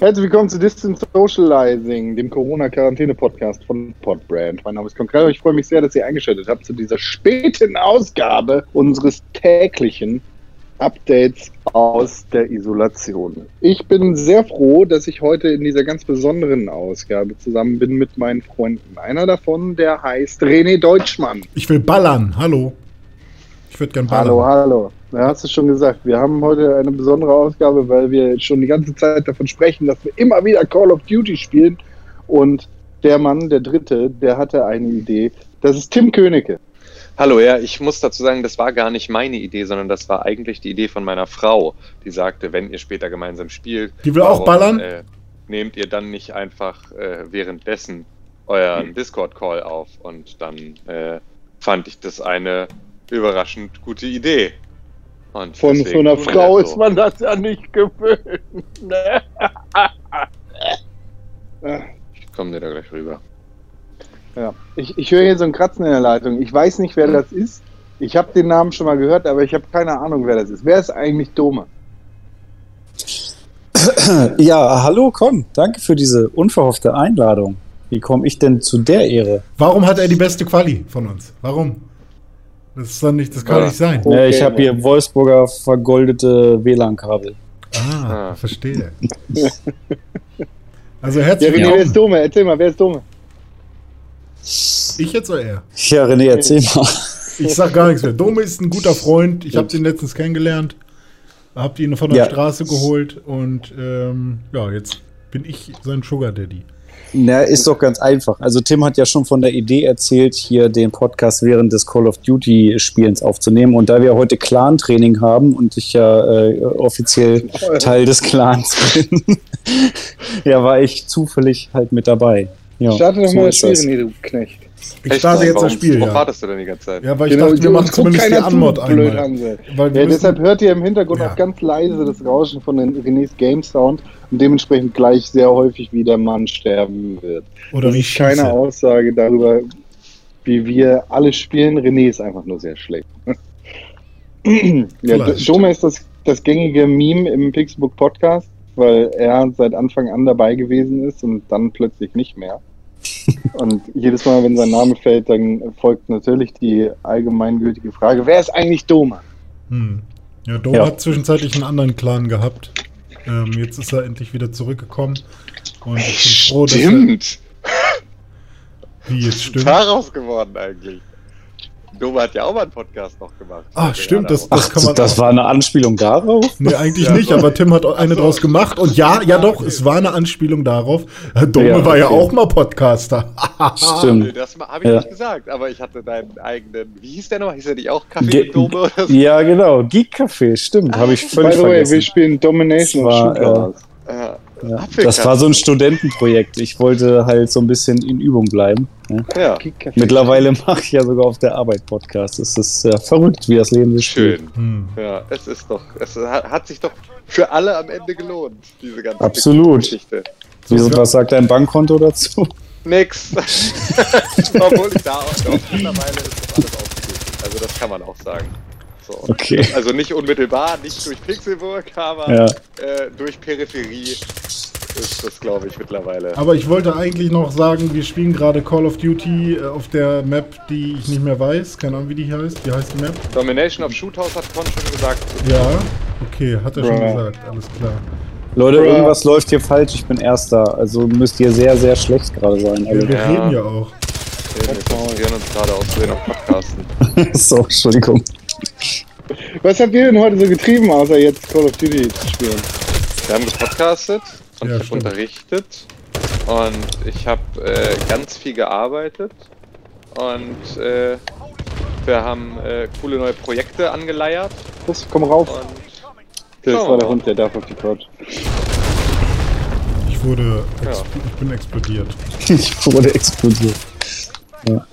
Herzlich willkommen zu Distance Socializing, dem Corona-Quarantäne-Podcast von Podbrand. Mein Name ist Konkret. Ich freue mich sehr, dass ihr eingeschaltet habt zu dieser späten Ausgabe unseres täglichen Updates aus der Isolation. Ich bin sehr froh, dass ich heute in dieser ganz besonderen Ausgabe zusammen bin mit meinen Freunden. Einer davon, der heißt René Deutschmann. Ich will ballern. Hallo. Ich würde gern ballern. Hallo, hallo. Ja, hast du schon gesagt. Wir haben heute eine besondere Ausgabe, weil wir schon die ganze Zeit davon sprechen, dass wir immer wieder Call of Duty spielen. Und der Mann, der Dritte, der hatte eine Idee. Das ist Tim Königke. Hallo, ja, ich muss dazu sagen, das war gar nicht meine Idee, sondern das war eigentlich die Idee von meiner Frau, die sagte, wenn ihr später gemeinsam spielt, Die will auch ballern? Äh, nehmt ihr dann nicht einfach äh, währenddessen euren Discord-Call auf und dann äh, fand ich das eine überraschend gute Idee. Und Von so einer Frau ist so. man das ja nicht gewöhnt. Ne? Ich komme dir da gleich rüber. ja. Ich, ich höre hier so ein Kratzen in der Leitung. Ich weiß nicht, wer das ist. Ich habe den Namen schon mal gehört, aber ich habe keine Ahnung, wer das ist. Wer ist eigentlich Dome? Ja, hallo Con, danke für diese unverhoffte Einladung. Wie komme ich denn zu der Ehre? Warum hat er die beste Quali von uns? Warum? Das ist doch nicht, das kann Ja. nicht sein. Okay, ja, ich habe hier. Wolfsburger vergoldete WLAN-Kabel. Ah, Ah. verstehe. Also Ja, herzlich René, wer willkommen. ist Dome? Erzähl mal, wer ist Dome? Ich jetzt oder er? Ja, René, erzähl mal. Ich sag gar nichts mehr. Dome ist ein guter Freund. Ich habe den letztens kennengelernt. Habt ihn von der Ja. Straße geholt und ähm, ja, jetzt bin ich sein Sugar Daddy. Na, ist doch ganz einfach. Also Tim hat ja schon von der Idee erzählt, hier den Podcast während des Call of Duty Spielens aufzunehmen. Und da wir heute Clan-Training haben und ich ja äh, offiziell Teil des Clans bin, ja, war ich zufällig halt mit dabei. Ja, Starte doch so mal das Spiel, du Knecht. Ich Echt? starte jetzt warum, das Spiel, Warum ja. wartest du denn die ganze Zeit? Ja, weil ich Genau, dachte, wir du- machen zumindest die Anmod blöd, einmal. Ja, deshalb hört ihr im Hintergrund Ja. auch ganz leise das Rauschen von den Renés Game Sound und dementsprechend gleich sehr häufig, wie der Mann sterben wird. oder das wie ist keine. Aussage darüber, wie wir alle spielen. René ist einfach nur sehr schlecht. ja. Dome ist das, das gängige Meme im Pixelbook Podcast, weil er seit Anfang an dabei gewesen ist und dann plötzlich nicht mehr. Und jedes Mal, wenn sein Name fällt, dann folgt natürlich die allgemeingültige Frage, wer ist eigentlich Dome? Hm. Ja, Dome Ja. hat zwischenzeitlich einen anderen Clan gehabt. Ähm, jetzt ist er endlich wieder zurückgekommen. Und ich bin froh, dass er. Stimmt! Wie jetzt stimmt. Daraus geworden eigentlich. Doma hat ja auch mal einen Podcast noch gemacht. Ah, stimmt, das- Daraus. Ach, kann man das war eine Anspielung darauf? Nee, eigentlich Ja, nicht, so. aber Tim hat eine so. draus gemacht. Und ja, ja doch, es war eine Anspielung darauf. Äh, Dome Ja, war ja okay. auch mal Podcaster. Stimmt. Das habe ich Ja. nicht gesagt, aber ich hatte deinen eigenen. Wie hieß der noch? Hieß er nicht auch Kaffee Ge- mit Dome oder so? Ja, genau. Geek Café, stimmt. Habe ich By völlig the way, wir vergessen. spielen Domination Das war, Shooters. Ja. Ja. Das war so ein Studentenprojekt. Ich wollte halt so ein bisschen in Übung bleiben. Ja. Ja. Mittlerweile mache ich ja sogar auf der Arbeit Podcasts. Es ist ja verrückt, wie das Leben sich spielt. schön. Hm. Ja, es ist doch. Es hat, sich doch für alle am Ende gelohnt, diese ganze Absolut. Geschichte. Wieso, was sagt dein Bankkonto dazu? Nix. Obwohl ich da auch mittlerweile ist das alles ausgeglichen. Also das kann man auch sagen. So. Okay. Also nicht unmittelbar, nicht durch Pixelburg, aber Ja. äh, durch Peripherie ist das, glaube ich, mittlerweile. Aber ich wollte eigentlich noch sagen, wir spielen gerade Call of Duty äh, auf der Map, die ich nicht mehr weiß. Keine Ahnung, wie die heißt. Wie heißt die Map? Domination of Shoothouse hat Con schon gesagt. Ja, okay, hat er schon Bruh. gesagt. Alles klar. Leute, Bruh. irgendwas läuft hier falsch. Ich bin Erster. Also müsst ihr sehr, sehr schlecht gerade sein. Wir, wir Ja. reden ja auch. Wir konzentrieren uns gerade aus auf Podcasten. Also, so, Entschuldigung. Was habt ihr denn heute so getrieben, außer jetzt Call of Duty zu spielen? Wir haben gepodcastet und Ja, ich habe stimmt. unterrichtet und ich habe äh, ganz viel gearbeitet und äh, wir haben äh, coole neue Projekte angeleiert Los, komm rauf. und Das war der. Hund, der darf auf die Couch. Ich wurde, Ja. ich bin explodiert. Ich wurde explodiert. ja,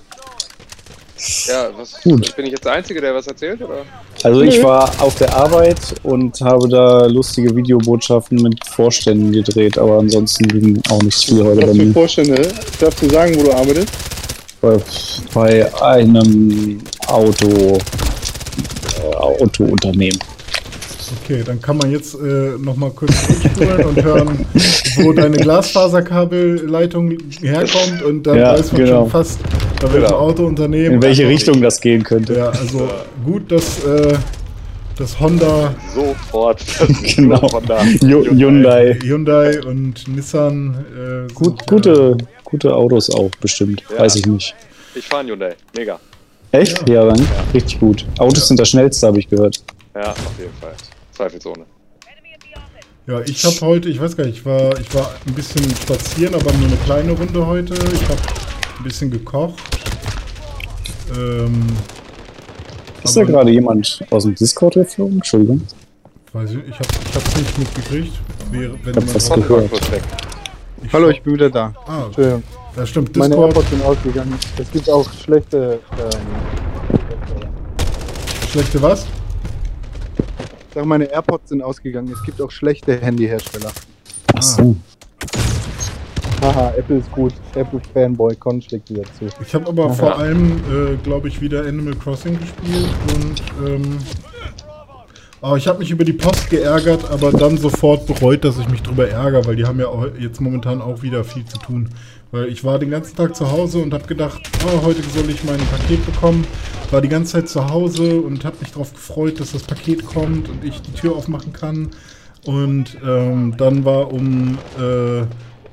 was, Gut. bin ich jetzt der Einzige, der was erzählt oder? Also ich war auf der Arbeit und habe da lustige Videobotschaften mit Vorständen gedreht, aber ansonsten ging auch nicht viel heute bei Was für mir. Vorstände? Darfst du sagen, wo du arbeitest? Bei, bei einem Auto, äh, Autounternehmen. Okay, dann kann man jetzt äh, nochmal kurz zurückspulen und hören, wo deine Glasfaserkabelleitung herkommt und dann Ja, weiß man genau. schon fast, bei welchem Genau. Autounternehmen. In welche Also, Richtung das gehen könnte. Ja, also gut, dass äh, das Honda, Sofort. Genau. Von da. Yu- Hyundai. Hyundai und Nissan äh, Gut, sind, gute, gute Autos auch bestimmt. Ja. Weiß ich nicht. Ich fahre einen Hyundai. Mega. Echt? Ja, dann. Richtig gut. Autos sind das schnellste, habe ich gehört. Ja, auf jeden Fall. Zweifelsohne. Ja, ich habe heute, ich weiß gar nicht, ich war, ich war ein bisschen spazieren, aber nur eine kleine Runde heute. Ich habe ein bisschen gekocht. Ähm, Ist da gerade jemand aus dem Discord geflogen? Entschuldigung. weiß ich, ich habe ich hab's nicht mitgekriegt. Wäre, wenn hab was Warte mal gehört. ich Hallo, ich bin wieder da. Ah, Entschuldigung. ja, stimmt. Meine Discord, AirPods sind ausgegangen. Es gibt auch schlechte. Ähm, schlechte was? ich sag, meine AirPods sind ausgegangen. Es gibt auch schlechte Handyhersteller. Ach so. Haha, Apple ist gut. Apple Fanboy Con schlägt wieder zu. Ich habe aber vor allem, äh, glaube ich, wieder Animal Crossing gespielt und ähm, oh, ich habe mich über die Post geärgert, aber dann sofort bereut, dass ich mich drüber ärgere, weil die haben ja jetzt momentan auch wieder viel zu tun. Weil ich war den ganzen Tag zu Hause und habe gedacht, oh, heute soll ich mein Paket bekommen. War die ganze Zeit zu Hause und habe mich darauf gefreut, dass das Paket kommt und ich die Tür aufmachen kann. Und ähm, dann war um, äh,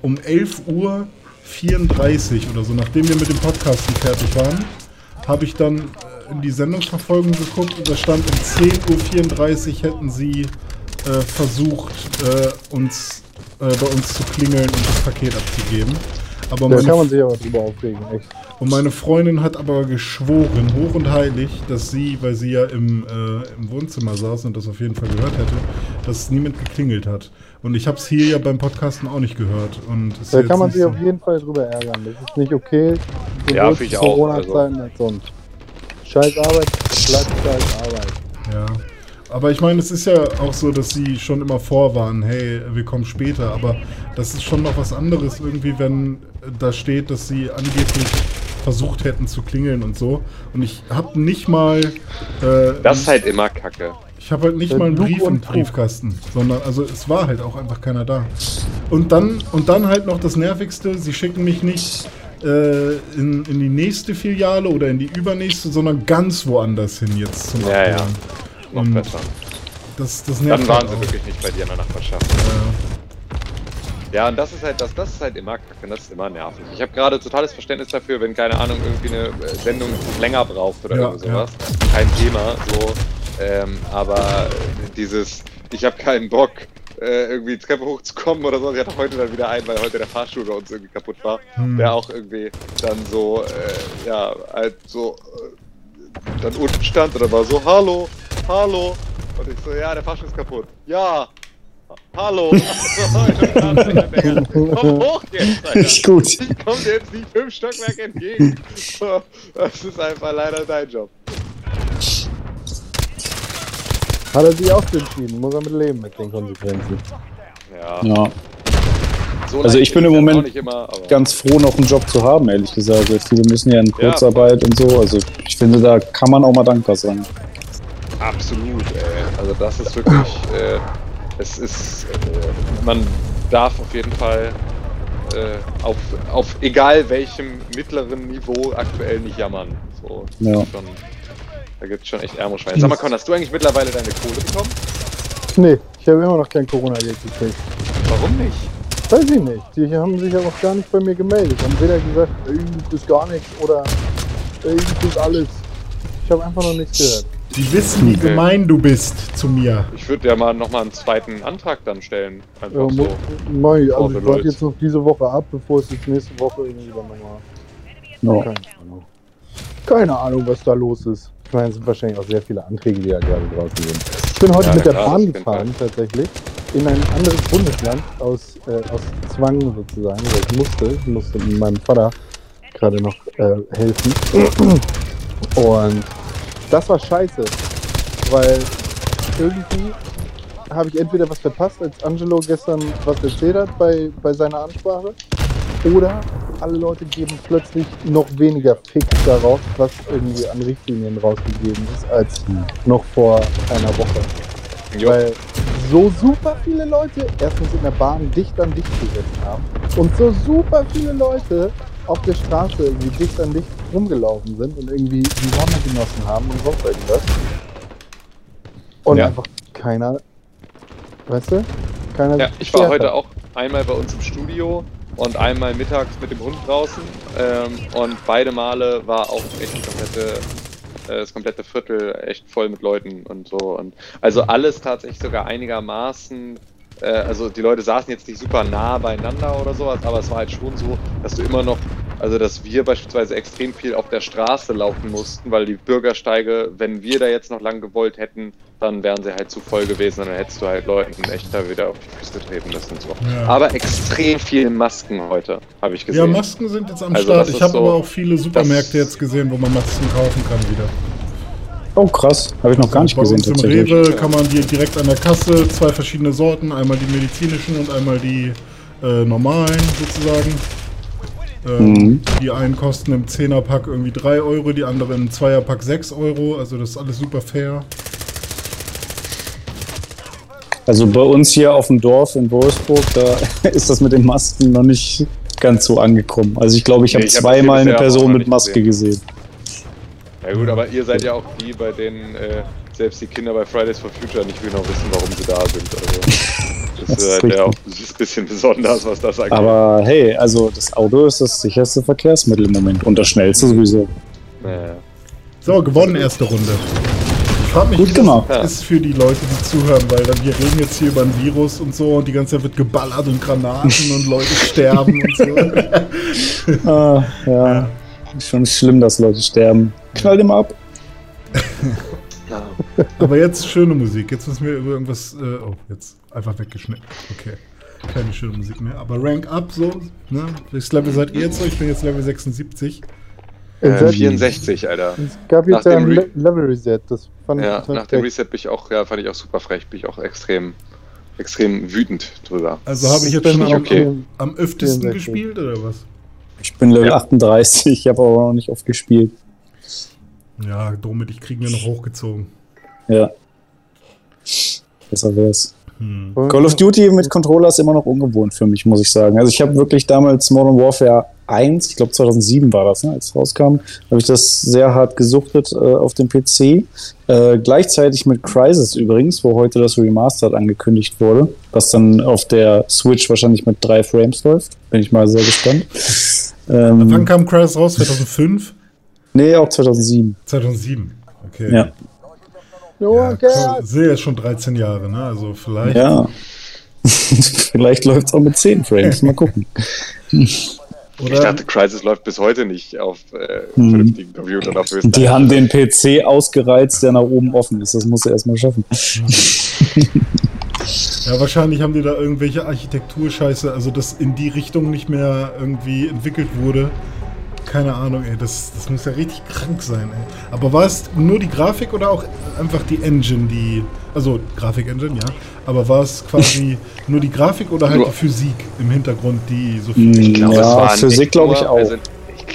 um 11 Uhr 34 oder so, nachdem wir mit dem Podcasten fertig waren, habe ich dann äh, in die Sendungsverfolgung geguckt und da stand um 10.34 Uhr hätten sie äh, versucht, äh, uns äh, bei uns zu klingeln und das Paket abzugeben. Aber Da kann man sich aber drüber aufregen, echt. Und meine Freundin hat aber geschworen, hoch und heilig, dass sie, weil sie ja im, äh, im Wohnzimmer saß und das auf jeden Fall gehört hätte, dass niemand geklingelt hat. Und ich habe es hier ja beim Podcasten auch nicht gehört. Und ist Da jetzt kann man sich so- auf jeden Fall drüber ärgern. Das ist nicht okay. Ja, Sowohl finde ich zu auch, Corona-Zeiten als sonst. Scheiß Arbeit, bleibt scheiß Arbeit. Ja. Aber ich meine, es ist ja auch so, dass sie schon immer vorwarnen, hey, wir kommen später. Aber das ist schon noch was anderes irgendwie, wenn da steht, dass sie angeblich versucht hätten zu klingeln und so. Und ich habe nicht mal. Äh, Das ist halt immer kacke. Ich habe halt nicht Äh, mal einen Brief und im. Briefkasten, sondern also es war halt auch einfach keiner da. Und dann und dann halt noch das nervigste, sie schicken mich nicht äh, in, in die nächste Filiale oder in die übernächste, sondern ganz woanders hin jetzt zum Ja, ja. Abholen. Noch Und besser. Das, das nervt Dann waren halt sie auch. wirklich nicht bei dir in der Nachbarschaft. Ja, und das ist halt, das, das ist halt immer kacke, das ist immer nervig. Ich habe gerade totales Verständnis dafür, wenn, keine Ahnung, irgendwie eine äh, Sendung länger braucht oder Ja, sowas. Kein Thema, so. Ähm, aber dieses, ich habe keinen Bock, äh, irgendwie Treppe hochzukommen oder so. Ich hatte heute dann wieder einen, weil heute der Fahrstuhl bei uns irgendwie kaputt war. Hm. Der auch irgendwie dann so, äh, ja, halt so, äh, dann unten stand dann war so, hallo, hallo. Und ich so, ja, der Fahrstuhl ist kaputt. Ja, hallo. Komm hoch jetzt, Alter. Richtig gut. Ich komm dir jetzt nicht fünf Stockwerke entgegen. Das ist einfach leider dein Job. Hat er sich auch entschieden, muss er mit leben mit den Konsequenzen. Ja. Ja, So Also ich bin ist im Moment immer, ganz froh, noch einen Job zu haben, ehrlich gesagt. Weil Viele müssen ja in Kurzarbeit und so. Also ich finde, da kann man auch mal dankbar sein. absolut, ey. Also das ist wirklich, äh, es ist, äh, man darf auf jeden Fall äh, auf, auf egal welchem mittleren Niveau aktuell nicht jammern. So, Ja. ist schon, da gibt es schon echt ärmere Schweine. Sag mal, Con, hast du eigentlich mittlerweile deine Kohle bekommen? Nee, ich habe immer noch kein Corona-Geld gekriegt. Warum nicht? Weiß ich nicht. Die haben sich aber auch gar nicht bei mir gemeldet. Haben weder gesagt, du bist gar nichts oder du bist alles. Ich habe einfach noch nichts gehört. Die wissen, wie Okay. gemein du bist zu mir. Ich würde ja mal nochmal einen zweiten Antrag dann stellen. Einfach Ja, so. ich. Also ich warte jetzt noch diese Woche ab, bevor es jetzt nächste Woche irgendwie dann nochmal. Ja. Keine Ahnung. Keine Ahnung, was da los ist. Ich meine, es sind wahrscheinlich auch sehr viele Anträge, die da gerade draußen sind. Ich bin heute Ja, mit der klar, Bahn gefahren, tatsächlich, in ein anderes Bundesland aus, äh, aus Zwang sozusagen, weil ich musste. Ich musste meinem Vater gerade noch äh, helfen. Und das war scheiße, weil irgendwie habe ich entweder was verpasst, als Angelo gestern was erzählt hat bei, bei seiner Ansprache, oder alle Leute geben plötzlich noch weniger Fick darauf, was irgendwie an Richtlinien rausgegeben ist, als noch vor einer Woche. Jo. Weil so super viele Leute erstens in der Bahn dicht an dicht gesessen haben und so super viele Leute auf der Straße irgendwie dicht an dicht rumgelaufen sind und irgendwie die Sonne genossen haben und sonst irgendwas. Und Ja. einfach keiner, weißt du? Keiner Ja, ich war heute hat. auch einmal bei uns im Studio und einmal mittags mit dem Hund draußen. Ähm, und beide Male war auch echt die komplette, das komplette Viertel echt voll mit Leuten und so. Und also alles tatsächlich sogar einigermaßen. Äh, also die Leute saßen jetzt nicht super nah beieinander oder sowas, aber es war halt schon so, dass du immer noch, also dass wir beispielsweise extrem viel auf der Straße laufen mussten, weil die Bürgersteige, wenn wir da jetzt noch lang gewollt hätten, dann wären sie halt zu voll gewesen und dann hättest du halt Leuten echt da wieder auf die Füße treten müssen und so. Ja. Aber extrem viele Masken heute, habe ich Ja, gesehen. Masken sind jetzt am Also Start. Ich habe so- aber auch viele Supermärkte jetzt gesehen, wo man Masken kaufen kann wieder. Oh, krass. Habe ich noch gar nicht Bei gesehen uns im. Rewe kann man die direkt an der Kasse, zwei verschiedene Sorten, einmal die medizinischen und einmal die äh, normalen sozusagen. Ähm, Mhm. Die einen kosten im 10er-Pack irgendwie 3 Euro, die anderen im 2er-Pack 6 Euro. Also das ist alles super fair. Also bei uns hier auf dem Dorf in Wolfsburg, da ist das mit den Masken noch nicht ganz so angekommen. Also ich glaube, ich Nee, habe hab zweimal eine Person mit Maske gesehen. Ja gut, aber ihr seid ja auch die, bei denen äh, selbst die Kinder bei Fridays for Future nicht genau wissen, warum sie da sind. Also das, Das ist halt ja auch ein bisschen besonders, was das angeht. Aber hey, also das Auto ist das sicherste Verkehrsmittel im Moment und das schnellste sowieso. naja. So, gewonnen erste Runde. Frage mich, Gut wie gemacht. das ist für die Leute, die zuhören, weil dann wir reden jetzt hier über ein Virus und so und die ganze Zeit wird geballert und Granaten und Leute sterben und so. Ah, ja. Ist schon schlimm, dass Leute sterben. Knall dem ab. Aber jetzt schöne Musik. Jetzt müssen wir über irgendwas. Äh, oh, jetzt einfach weggeschnitten. Okay. Keine schöne Musik mehr. Aber Rank up so. Ne? Welches Level seid ihr jetzt so? Ich bin jetzt Level 76. Äh, Es hat- 64, Alter. Es gab Nach jetzt ein Re- Le Level Reset. Das fand Ja, ich nach dem frech. Reset bin ich auch, ja, fand ich auch super frech, bin ich auch extrem, extrem wütend drüber. Also habe ich jetzt schon am, okay. am öftesten 64. gespielt oder was? Ich bin Level Ja. 38, ich habe aber noch nicht oft gespielt. Ja, Dromit, ich kriegen wir noch hochgezogen. Ja. Besser wär's. Hm. Call of Duty mit Controller ist immer noch ungewohnt für mich, muss ich sagen. Also ich habe wirklich damals Modern Warfare 1, ich glaube 2007 war das, ne, als es rauskam, habe ich das sehr hart gesuchtet äh, auf dem PC. Äh, gleichzeitig mit Crysis übrigens, wo heute das Remastered angekündigt wurde, was dann auf der Switch wahrscheinlich mit drei Frames läuft. Bin ich mal sehr gespannt. Wann Ähm, kam Crysis raus? 2005? nee, auch 2007. 2007. Okay. Ja. Ja, sehe jetzt schon 13 Jahre, ne? Also vielleicht. Ja. Vielleicht läuft es auch mit 10 Frames. Mal gucken. Ich Oder dachte, Crisis läuft bis heute nicht auf äh, Hm. vernünftigen Computern auf Die haben den PC ausgereizt, der nach oben offen ist. Das muss er erstmal schaffen. Ja, wahrscheinlich haben die da irgendwelche Architekturscheiße, also dass in die Richtung nicht mehr irgendwie entwickelt wurde. Keine Ahnung, ey, das, das muss ja richtig krank sein, ey. Aber war es nur die Grafik oder auch einfach die Engine, die. Also Grafik-Engine, ja. Aber war es quasi nur die Grafik oder halt Nur- die Physik im Hintergrund, die so viel. Mm, Ich glaube, Ja, es waren Physik glaube ich auch. Also,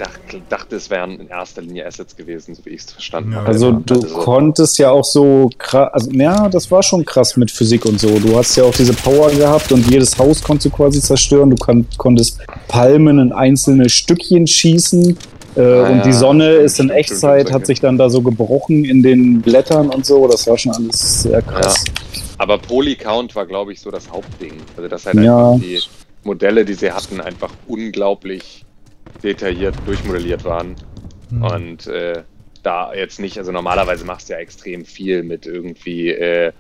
ich dach- dachte, es wären in erster Linie Assets gewesen, so wie ich es verstanden Ja. habe. Also du Also, konntest ja auch so krass, also ja, das war schon krass mit Physik und so. Du hast ja auch diese Power gehabt und jedes Haus konntest du quasi zerstören. Du kon konntest Palmen in einzelne Stückchen schießen. Äh, Ah, und die ja, Sonne stimmt, ist in Echtzeit, hat sich dann da so gebrochen in den Blättern und so. Das war schon alles sehr krass. Aber Polycount war, glaube ich, so das Hauptding. Also, dass halt Ja. einfach die Modelle, die sie hatten, einfach unglaublich detailliert durchmodelliert waren. Hm. Und äh, da jetzt nicht, also normalerweise machst du ja extrem viel mit irgendwie äh,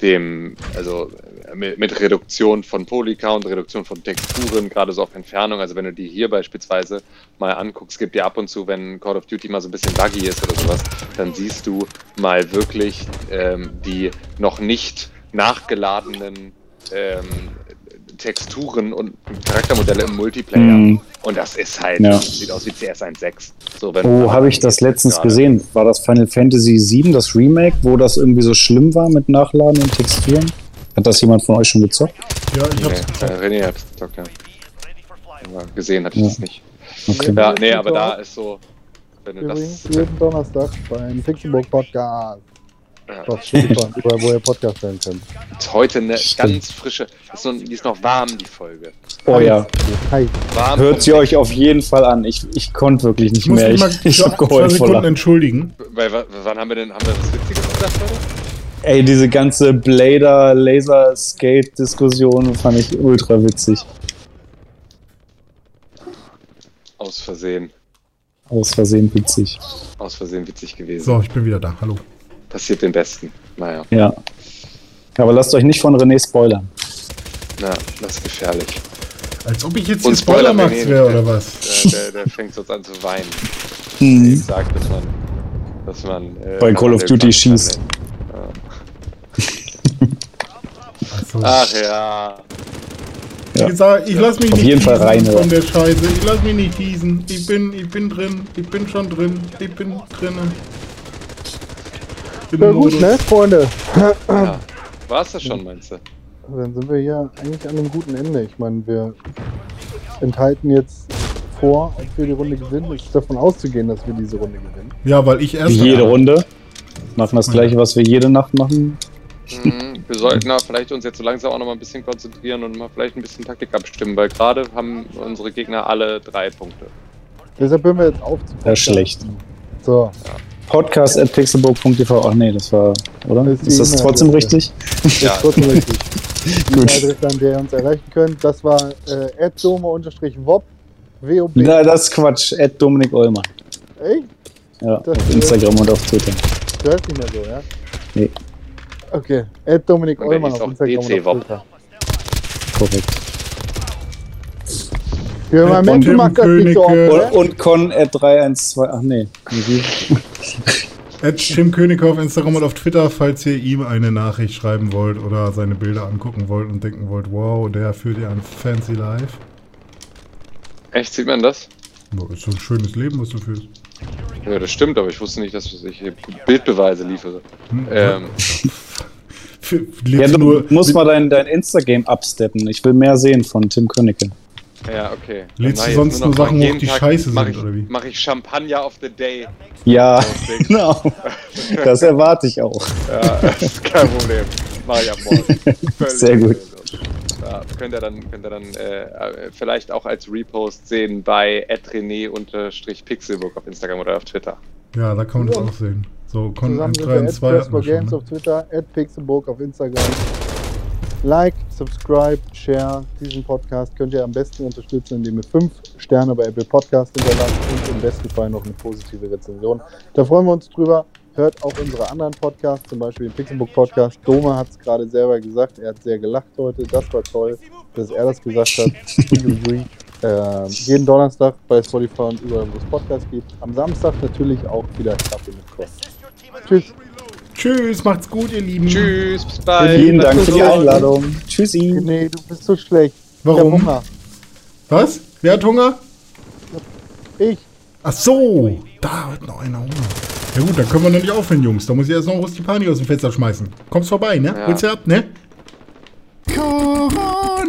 dem, also äh, mit, mit Reduktion von Polycount, Reduktion von Texturen, gerade so auf Entfernung. Also wenn du die hier beispielsweise mal anguckst, gibt ja ab und zu, wenn Call of Duty mal so ein bisschen buggy ist oder sowas, dann siehst du mal wirklich ähm, die noch nicht nachgeladenen ähm, Texturen und Charaktermodelle im Multiplayer. Mhm. Und das ist halt, Ja. sieht aus wie CS 1.6. So, Wo habe ich das letztens gerade. gesehen? War das Final Fantasy VII, das Remake, wo das irgendwie so schlimm war mit Nachladen und Texturen? Hat das jemand von euch schon gezockt? Ja, ich hab's Nee, äh, René hat es gesagt, ja. Aber gesehen hatte ich Ja. das nicht. Okay. Ja, nee, aber da ist so, wenn du Übrigens das. jeden Donnerstag beim Pixelburg Podcast. Auf Spotify, überall, wo ihr Podcast hören könnt. Ist heute eine Stimmt. ganz frische, ist, noch, die ist noch warm, die Folge. Oh ja. Hi. Warm. Hört sie euch auf jeden Fall an. Ich, ich konnte wirklich nicht Ich muss mehr. mich Ich, mal ich für hab zwei geheult vor Sekunden entschuldigen. Weil, wa- wann haben wir denn, haben wir was Witziges gesagt heute? Ey, diese ganze Blader Laser Skate Diskussion fand ich ultra witzig. Aus Versehen. Aus Versehen witzig. Aus Versehen witzig gewesen. So, ich bin wieder da. Hallo. Passiert den Besten. Naja, Ja. Aber lasst euch nicht von René spoilern. na, das ist gefährlich. Als ob ich jetzt Und hier Spoiler, nee, wäre, oder was? Der, der, der fängt sonst an zu weinen. Hm. sagt, dass man. Dass man äh, Bei Call of Duty schießt. Also, Ach ja. Wie gesagt, ich lass mich Auf nicht jeden Fall rein, von oder? der Scheiße. Ich lass mich nicht teasen. Ich bin, ich bin drin. Ich bin schon drin. Ich bin drinnen. Im Ja gut, Modus. ne, Freunde? ja. War's das schon, meinst du? Dann sind wir hier eigentlich an einem guten Ende. Ich meine, wir enthalten jetzt vor, ob wir die Runde gewinnen. Es ist davon auszugehen, dass wir diese Runde gewinnen. Ja, weil ich erst. Wie jede Runde. Machen das gleiche, was wir jede Nacht machen. Mhm, wir sollten da vielleicht uns jetzt so langsam auch noch mal ein bisschen konzentrieren und mal vielleicht ein bisschen Taktik abstimmen, weil gerade haben unsere Gegner alle drei Punkte. Deshalb hören wir jetzt auf zu Ja, schlecht. So, Podcast at pixelburg.tv. Ach nee, das war, oder? Das ist die Ist das trotzdem richtig? das Ja. ist trotzdem richtig. Die Gut. Adresse, an der ihr uns erreichen könnt, das war äh, @dome-wob, WOB. Na, das ist Quatsch. At Dominik Eulmann. Echt? Ja, Das, auf Instagram und auf Twitter. Du hörst nicht mehr so, ja? Nee. Okay, Ed Dominik hieß auf Instagram und DC-Wob. auf Twitter. Korrekt. Ja, mein Mensch Tim macht das nicht so oft, ne? Und, und Con at 312. Ach nee. At Tim König auf Instagram und auf Twitter, falls ihr ihm eine Nachricht schreiben wollt oder seine Bilder angucken wollt und denken wollt, wow, der führt ja ein fancy life. Echt, sieht man das? Boah, ist so ein schönes Leben, was du führst. Ja, das stimmt, aber ich wusste nicht, dass ich hier Bildbeweise liefere. Hm? Ähm, Für, Ja, du nur, musst mal dein, dein Instagram absteppen. Ich will mehr sehen von Tim Königke. Ja, okay. Lädst mach du sonst nur noch Sachen hoch, die Tag scheiße mach sind, ich, oder wie? Mache ich Champagner of the Day. Ja, Deswegen- genau. Das erwarte ich auch. Ja, ist kein Problem. Mach ich ab morgen. Völlig Sehr gut. Ja, könnt ihr dann, könnt ihr dann äh, äh, vielleicht auch als Repost sehen bei rené-pixelbook auf Instagram oder auf Twitter. Ja, da kann man das auch sehen. So, Con Zusammen 1, sind 3 wir und at 2 hatten wir Pressbook schon. Games Ne? auf Twitter, at Pixelburg auf Instagram. Like, subscribe, share diesen Podcast könnt ihr am besten unterstützen, indem ihr 5 Sterne bei Apple Podcast hinterlasst und im besten Fall noch eine positive Rezension. Da freuen wir uns drüber. Hört auch unsere anderen Podcasts, zum Beispiel den Pixelbook Podcast. Doma hat es gerade selber gesagt, er hat sehr gelacht heute. Das war toll, dass er das gesagt hat. Äh, jeden Donnerstag bei Spotify und überall, wo es Podcasts gibt. Am Samstag natürlich auch wieder Kaffee mit Kost. Tschüss. Tschüss, macht's gut, ihr Lieben. Tschüss, bis bald. Vielen Dank für die Einladung. Tschüssi. Nee, du bist so schlecht. Warum? Ich hab Hunger. Was? Wer hat Hunger? Ich. Ach so, da hat noch einer Hunger. Ja gut, dann können wir noch nicht aufhören, Jungs. Da muss ich erst noch Rustipani aus dem Fenster schmeißen. Kommst vorbei, ne? Ja. Holst du ab, ne? Corona!